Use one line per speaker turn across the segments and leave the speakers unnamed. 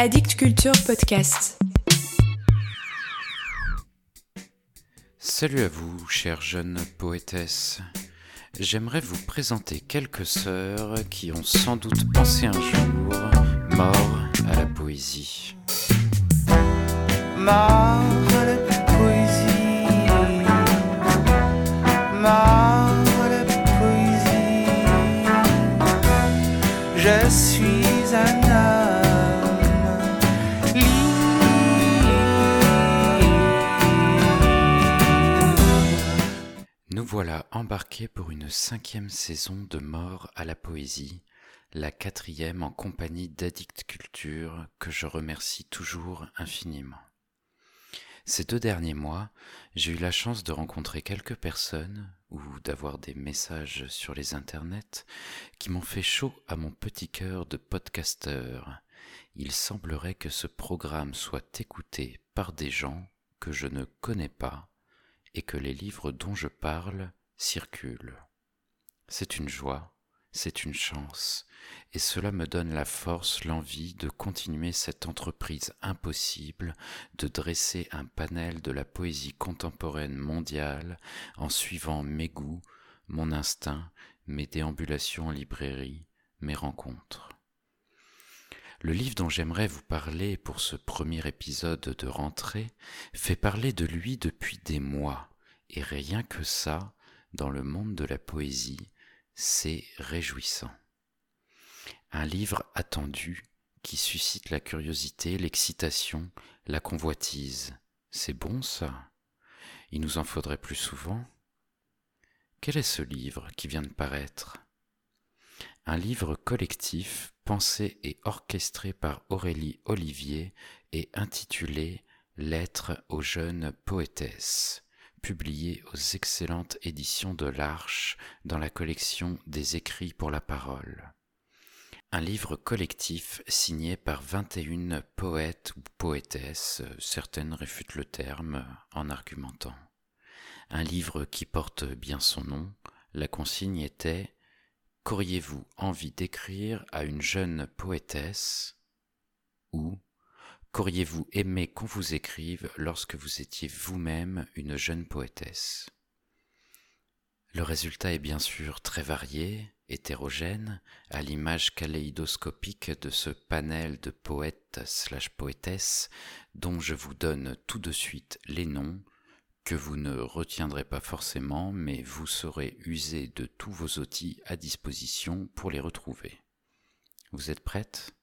Addict Culture Podcast.
Salut à vous, chères jeunes poétesses. J'aimerais vous présenter quelques sœurs qui ont sans doute pensé un jour mort à la poésie.
Mort à la poésie.
Voilà embarqués pour une cinquième saison de Mort à la poésie, la quatrième en compagnie d'Addict Culture que je remercie toujours infiniment. Ces deux derniers mois, j'ai eu la chance de rencontrer quelques personnes ou d'avoir des messages sur les internets qui m'ont fait chaud à mon petit cœur de podcasteur. Il semblerait que ce programme soit écouté par des gens que je ne connais pas et que les livres dont je parle circulent. C'est une joie, c'est une chance, et cela me donne la force, l'envie de continuer cette entreprise impossible de dresser un panel de la poésie contemporaine mondiale en suivant mes goûts, mon instinct, mes déambulations en librairie, mes rencontres. Le livre dont j'aimerais vous parler pour ce premier épisode de rentrée fait parler de lui depuis des mois, et rien que ça, dans le monde de la poésie, c'est réjouissant. Un livre attendu qui suscite la curiosité, l'excitation, la convoitise. C'est bon ça? Il nous en faudrait plus souvent Quel est ce livre qui vient de paraître? Un livre collectif pensé et orchestré par Aurélie Olivier et intitulé Lettres aux jeunes poétesses publié aux excellentes éditions de l'Arche dans la collection des écrits pour la parole. Un livre collectif signé par 21 poètes ou poétesses, certaines réfutent le terme en argumentant. Un livre qui porte bien son nom, la consigne était Qu'auriez-vous envie d'écrire à une jeune poétesse ou Qu'auriez-vous aimé qu'on vous écrive lorsque vous étiez vous-même une jeune poétesse? Le résultat est bien sûr très varié, hétérogène, à l'image kaléidoscopique de ce panel de poètes slash poétesses dont je vous donne tout de suite les noms, que vous ne retiendrez pas forcément, mais vous saurez user de tous vos outils à disposition pour les retrouver. Vous êtes prête?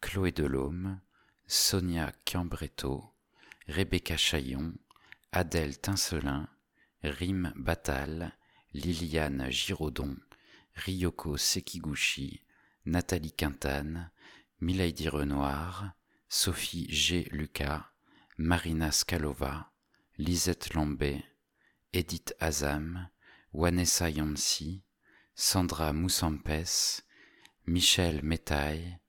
Chloé Delhomme, Sonia Chiambretto, Rebecca Chaillon, Adèle Tincelin, Rim Batal, Liliane Giraudon, Ryoko Sekiguchi, Nathalie Quintane, Milady Renoir, Sophie G. Lucas, Marina Scalova, Lisette Lambé, Edith Azam, Wanessa Yancy, Sandra Moussampes, Michel Métaille,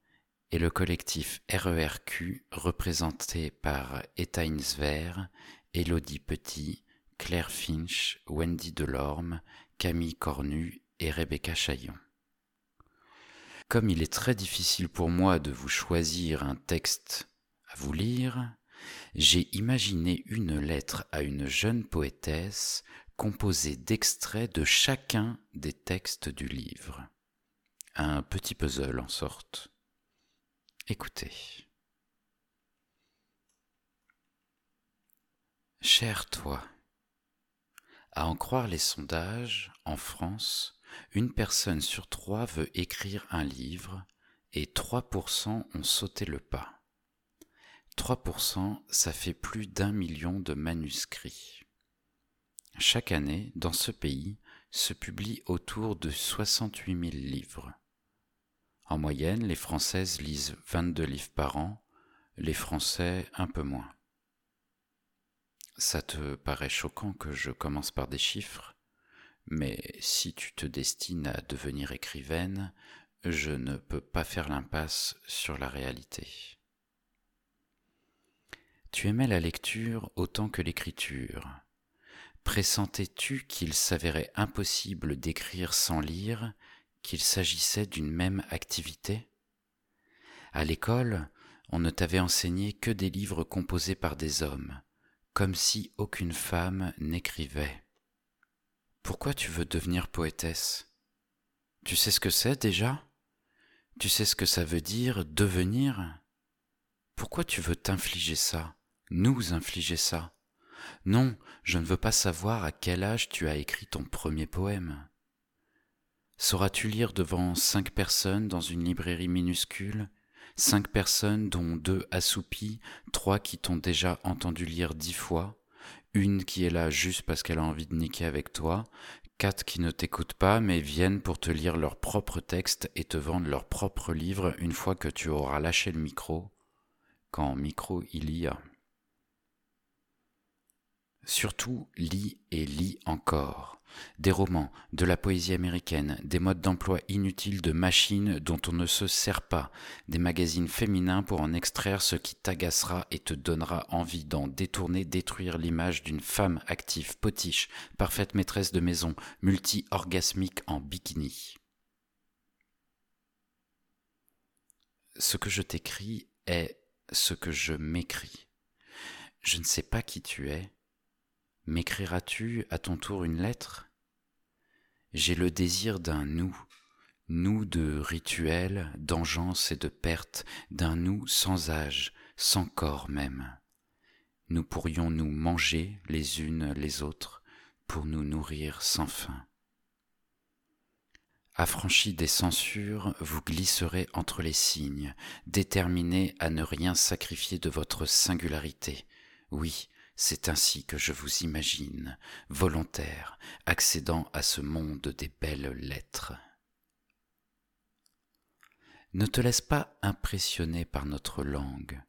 et le collectif RERQ représenté par Etaine Zver, Elodie Petit, Claire Finch, Wendy Delorme, Camille Cornu et Rebecca Chaillon. Comme il est très difficile pour moi de vous choisir un texte à vous lire, j'ai imaginé une lettre à une jeune poétesse composée d'extraits de chacun des textes du livre. Un petit puzzle en sorte. Écoutez. Cher toi, à en croire les sondages, en France, une personne sur trois veut écrire un livre et 3% ont sauté le pas. 3%, ça fait plus d'un million de manuscrits. Chaque année, dans ce pays, se publie autour de 68 000 livres. En moyenne, les Françaises lisent 22 livres par an, les Français un peu moins. Ça te paraît choquant que je commence par des chiffres, mais si tu te destines à devenir écrivaine, je ne peux pas faire l'impasse sur la réalité. Tu aimais la lecture autant que l'écriture. Pressentais-tu qu'il s'avérait impossible d'écrire sans lire qu'il s'agissait d'une même activité. À l'école, on ne t'avait enseigné que des livres composés par des hommes, comme si aucune femme n'écrivait. Pourquoi tu veux devenir poétesse? Tu sais ce que c'est déjà? Tu sais ce que ça veut dire devenir? Pourquoi tu veux t'infliger ça, nous infliger ça? Non, je ne veux pas savoir à quel âge tu as écrit ton premier poème. Sauras-tu lire devant cinq personnes dans une librairie minuscule? Cinq personnes dont deux assoupies, trois qui t'ont déjà entendu lire dix fois, une qui est là juste parce qu'elle a envie de niquer avec toi, quatre qui ne t'écoutent pas mais viennent pour te lire leur propre texte et te vendre leur propre livre une fois que tu auras lâché le micro, quand micro il y a. Surtout, lis et lis encore. Des romans, de la poésie américaine, des modes d'emploi inutiles de machines dont on ne se sert pas, des magazines féminins pour en extraire ce qui t'agacera et te donnera envie d'en détourner, détruire l'image d'une femme active, potiche, parfaite maîtresse de maison, multi-orgasmique en bikini. Ce que je t'écris est ce que je m'écris. Je ne sais pas qui tu es, M'écriras-tu à ton tour une lettre? J'ai le désir d'un nous, nous de rituel, d'engeance et de perte, d'un nous sans âge, sans corps même. Nous pourrions nous manger les unes les autres pour nous nourrir sans fin. Affranchis des censures, vous glisserez entre les signes, déterminés à ne rien sacrifier de votre singularité. Oui, c'est ainsi que je vous imagine, volontaire, accédant à ce monde des belles lettres. Ne te laisse pas impressionner par notre langue,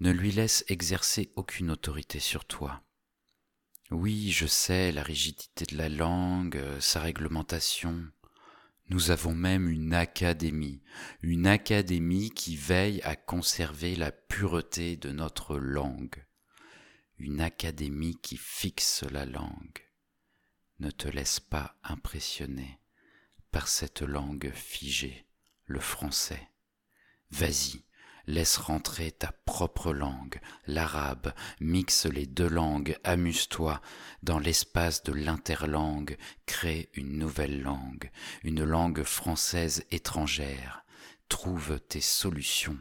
ne lui laisse exercer aucune autorité sur toi. Oui, je sais la rigidité de la langue, sa réglementation. Nous avons même une académie, une académie qui veille à conserver la pureté de notre langue une académie qui fixe la langue. Ne te laisse pas impressionner par cette langue figée, le français. Vas-y, laisse rentrer ta propre langue, l'arabe, mixe les deux langues, amuse-toi, dans l'espace de l'interlangue, crée une nouvelle langue, une langue française étrangère, trouve tes solutions,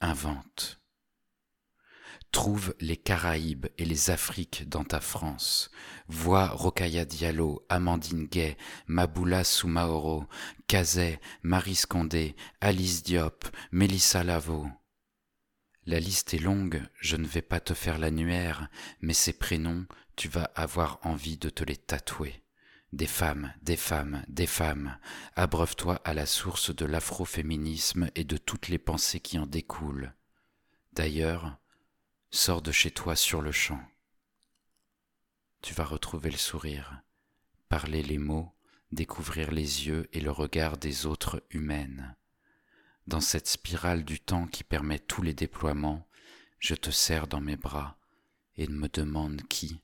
invente. Trouve les Caraïbes et les Afriques dans ta France. Vois Rokaya Diallo, Amandine Gay, Maboula Soumaoro, Kazet, Marie Scondé, Alice Diop, Mélissa Lavo. La liste est longue, je ne vais pas te faire l'annuaire, mais ces prénoms, tu vas avoir envie de te les tatouer. Des femmes, des femmes, des femmes, abreuve-toi à la source de l'afroféminisme et de toutes les pensées qui en découlent. D'ailleurs, Sors de chez toi sur le champ. Tu vas retrouver le sourire, parler les mots, découvrir les yeux et le regard des autres humaines. Dans cette spirale du temps qui permet tous les déploiements, je te serre dans mes bras et me demande qui,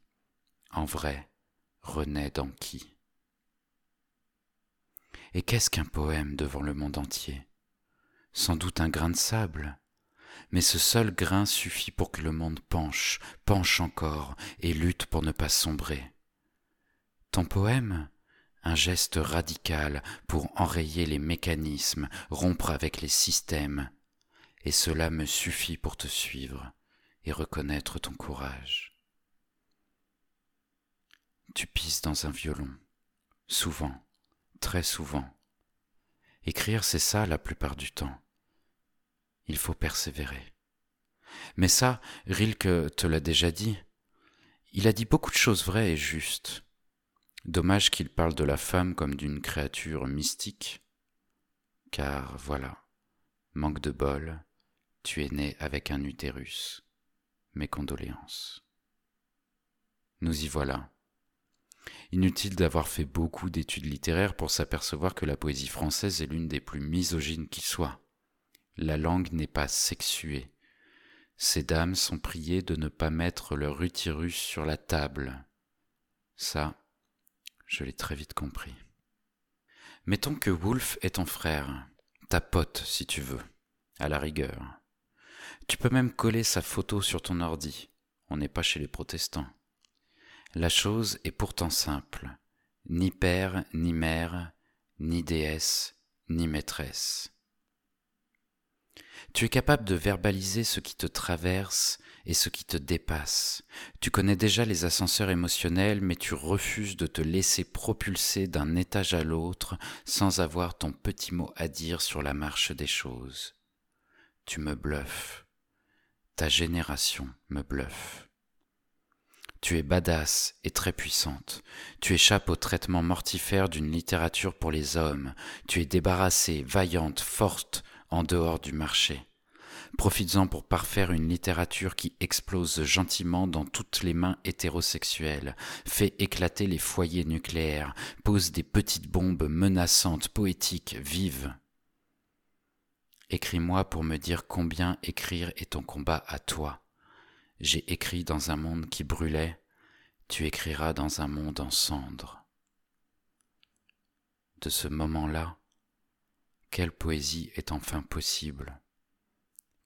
en vrai, renaît dans qui. Et qu'est-ce qu'un poème devant le monde entier? Sans doute un grain de sable, mais ce seul grain suffit pour que le monde penche, penche encore, et lutte pour ne pas sombrer. Ton poème? Un geste radical pour enrayer les mécanismes, rompre avec les systèmes, et cela me suffit pour te suivre et reconnaître ton courage. Tu pisses dans un violon, souvent, très souvent. Écrire, c'est ça la plupart du temps il faut persévérer. Mais ça, Rilke te l'a déjà dit. Il a dit beaucoup de choses vraies et justes. Dommage qu'il parle de la femme comme d'une créature mystique, car voilà, manque de bol, tu es né avec un utérus. Mes condoléances. Nous y voilà. Inutile d'avoir fait beaucoup d'études littéraires pour s'apercevoir que la poésie française est l'une des plus misogynes qui soit. La langue n'est pas sexuée. Ces dames sont priées de ne pas mettre leur utérus sur la table. Ça, je l'ai très vite compris. Mettons que Wolf est ton frère, ta pote si tu veux, à la rigueur. Tu peux même coller sa photo sur ton ordi. On n'est pas chez les protestants. La chose est pourtant simple. Ni père, ni mère, ni déesse, ni maîtresse. Tu es capable de verbaliser ce qui te traverse et ce qui te dépasse. Tu connais déjà les ascenseurs émotionnels, mais tu refuses de te laisser propulser d'un étage à l'autre sans avoir ton petit mot à dire sur la marche des choses. Tu me bluffes. Ta génération me bluffe. Tu es badass et très puissante. Tu échappes au traitement mortifère d'une littérature pour les hommes. Tu es débarrassée, vaillante, forte, en dehors du marché. Profites-en pour parfaire une littérature qui explose gentiment dans toutes les mains hétérosexuelles, fait éclater les foyers nucléaires, pose des petites bombes menaçantes, poétiques, vives. Écris-moi pour me dire combien écrire est ton combat à toi j'ai écrit dans un monde qui brûlait, tu écriras dans un monde en cendres. De ce moment-là, quelle poésie est enfin possible?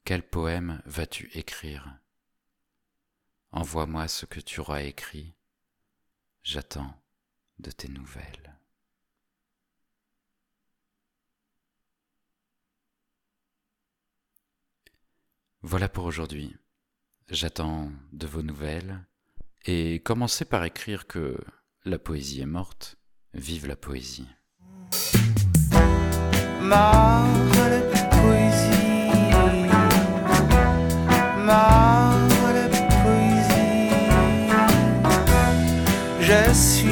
Quel poème vas-tu écrire? Envoie-moi ce que tu auras écrit, j'attends de tes nouvelles. Voilà pour aujourd'hui. J'attends de vos nouvelles et commencez par écrire que la poésie est morte. Vive la poésie.
Marre de poésie, marre de poésie. Je suis